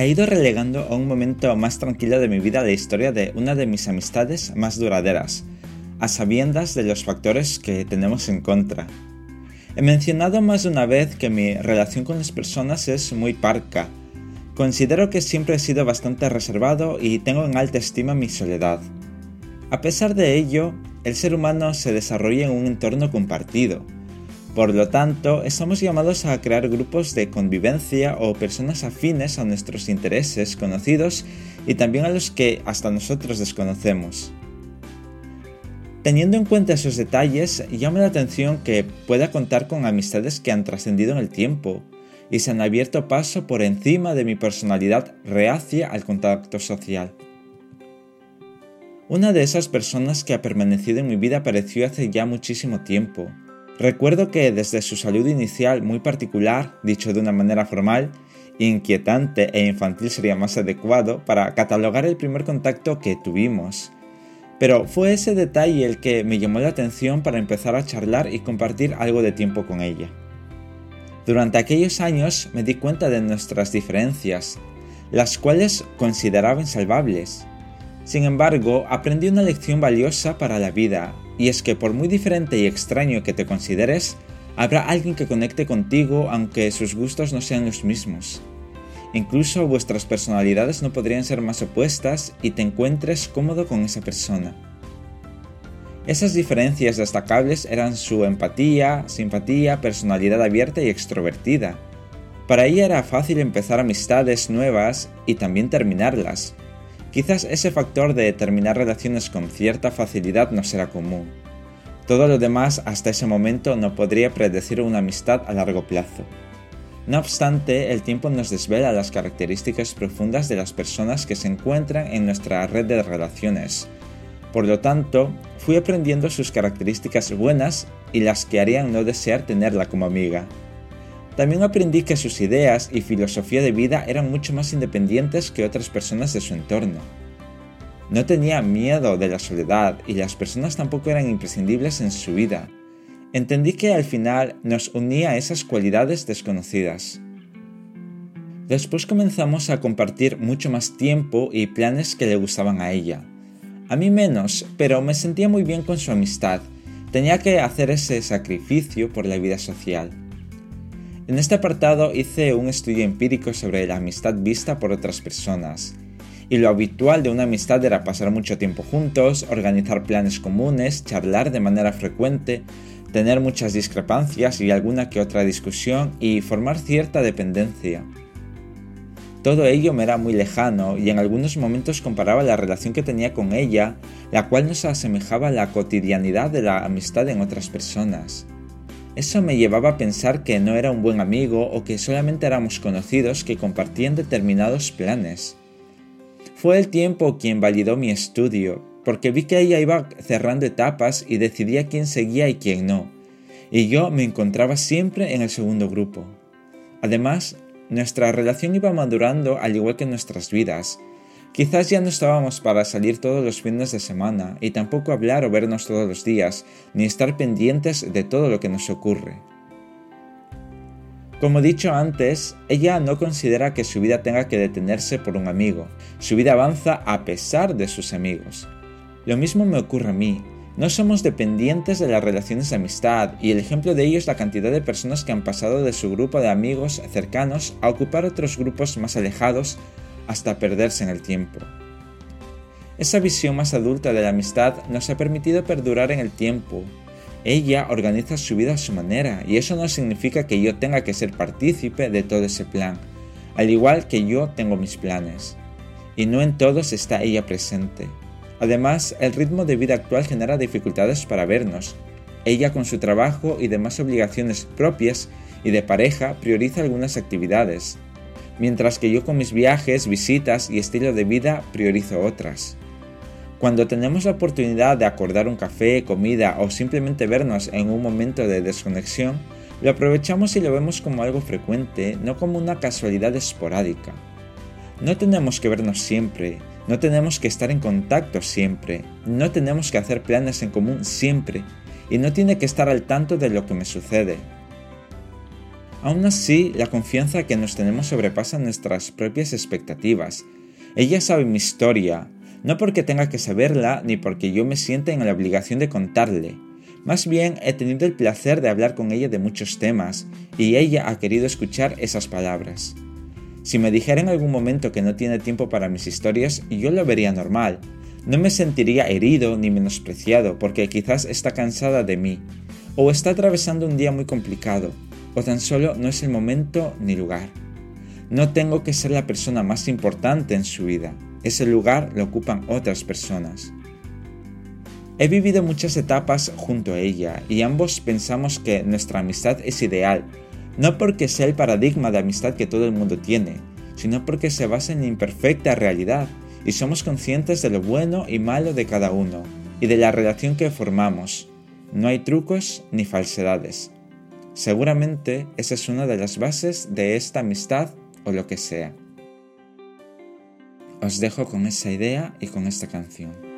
he ido relegando a un momento más tranquilo de mi vida la historia de una de mis amistades más duraderas, a sabiendas de los factores que tenemos en contra. He mencionado más de una vez que mi relación con las personas es muy parca. Considero que siempre he sido bastante reservado y tengo en alta estima mi soledad. A pesar de ello, el ser humano se desarrolla en un entorno compartido. Por lo tanto, estamos llamados a crear grupos de convivencia o personas afines a nuestros intereses conocidos y también a los que hasta nosotros desconocemos. Teniendo en cuenta esos detalles, llama la atención que pueda contar con amistades que han trascendido en el tiempo y se han abierto paso por encima de mi personalidad reacia al contacto social. Una de esas personas que ha permanecido en mi vida apareció hace ya muchísimo tiempo. Recuerdo que desde su salud inicial muy particular, dicho de una manera formal, inquietante e infantil sería más adecuado para catalogar el primer contacto que tuvimos, pero fue ese detalle el que me llamó la atención para empezar a charlar y compartir algo de tiempo con ella. Durante aquellos años me di cuenta de nuestras diferencias, las cuales consideraba insalvables. Sin embargo, aprendí una lección valiosa para la vida, y es que por muy diferente y extraño que te consideres, habrá alguien que conecte contigo aunque sus gustos no sean los mismos. Incluso vuestras personalidades no podrían ser más opuestas y te encuentres cómodo con esa persona. Esas diferencias destacables eran su empatía, simpatía, personalidad abierta y extrovertida. Para ella era fácil empezar amistades nuevas y también terminarlas. Quizás ese factor de terminar relaciones con cierta facilidad no será común. Todo lo demás hasta ese momento no podría predecir una amistad a largo plazo. No obstante, el tiempo nos desvela las características profundas de las personas que se encuentran en nuestra red de relaciones. Por lo tanto, fui aprendiendo sus características buenas y las que harían no desear tenerla como amiga. También aprendí que sus ideas y filosofía de vida eran mucho más independientes que otras personas de su entorno. No tenía miedo de la soledad y las personas tampoco eran imprescindibles en su vida, entendí que al final nos unía esas cualidades desconocidas. Después comenzamos a compartir mucho más tiempo y planes que le gustaban a ella. A mí menos, pero me sentía muy bien con su amistad. Tenía que hacer ese sacrificio por la vida social. En este apartado hice un estudio empírico sobre la amistad vista por otras personas. Y lo habitual de una amistad era pasar mucho tiempo juntos, organizar planes comunes, charlar de manera frecuente, tener muchas discrepancias y alguna que otra discusión y formar cierta dependencia. Todo ello me era muy lejano y en algunos momentos comparaba la relación que tenía con ella, la cual nos asemejaba a la cotidianidad de la amistad en otras personas. Eso me llevaba a pensar que no era un buen amigo o que solamente éramos conocidos que compartían determinados planes. Fue el tiempo quien validó mi estudio, porque vi que ella iba cerrando etapas y decidía quién seguía y quién no, y yo me encontraba siempre en el segundo grupo. Además, nuestra relación iba madurando al igual que nuestras vidas. Quizás ya no estábamos para salir todos los fines de semana y tampoco hablar o vernos todos los días, ni estar pendientes de todo lo que nos ocurre. Como dicho antes, ella no considera que su vida tenga que detenerse por un amigo. Su vida avanza a pesar de sus amigos. Lo mismo me ocurre a mí. No somos dependientes de las relaciones de amistad, y el ejemplo de ello es la cantidad de personas que han pasado de su grupo de amigos cercanos a ocupar otros grupos más alejados hasta perderse en el tiempo. Esa visión más adulta de la amistad nos ha permitido perdurar en el tiempo. Ella organiza su vida a su manera, y eso no significa que yo tenga que ser partícipe de todo ese plan, al igual que yo tengo mis planes. Y no en todos está ella presente. Además, el ritmo de vida actual genera dificultades para vernos. Ella con su trabajo y demás obligaciones propias y de pareja prioriza algunas actividades, mientras que yo con mis viajes, visitas y estilo de vida priorizo otras. Cuando tenemos la oportunidad de acordar un café, comida o simplemente vernos en un momento de desconexión, lo aprovechamos y lo vemos como algo frecuente, no como una casualidad esporádica. No tenemos que vernos siempre, no tenemos que estar en contacto siempre, no tenemos que hacer planes en común siempre y no tiene que estar al tanto de lo que me sucede. Aún así, la confianza que nos tenemos sobrepasa nuestras propias expectativas. Ella sabe mi historia, no porque tenga que saberla ni porque yo me sienta en la obligación de contarle. Más bien he tenido el placer de hablar con ella de muchos temas y ella ha querido escuchar esas palabras. Si me dijera en algún momento que no tiene tiempo para mis historias, yo lo vería normal. No me sentiría herido ni menospreciado porque quizás está cansada de mí, o está atravesando un día muy complicado, o tan solo no es el momento ni lugar. No tengo que ser la persona más importante en su vida, ese lugar lo ocupan otras personas. He vivido muchas etapas junto a ella y ambos pensamos que nuestra amistad es ideal, no porque sea el paradigma de amistad que todo el mundo tiene, sino porque se basa en la imperfecta realidad y somos conscientes de lo bueno y malo de cada uno y de la relación que formamos. No hay trucos ni falsedades. Seguramente esa es una de las bases de esta amistad o lo que sea. Os dejo con esa idea y con esta canción.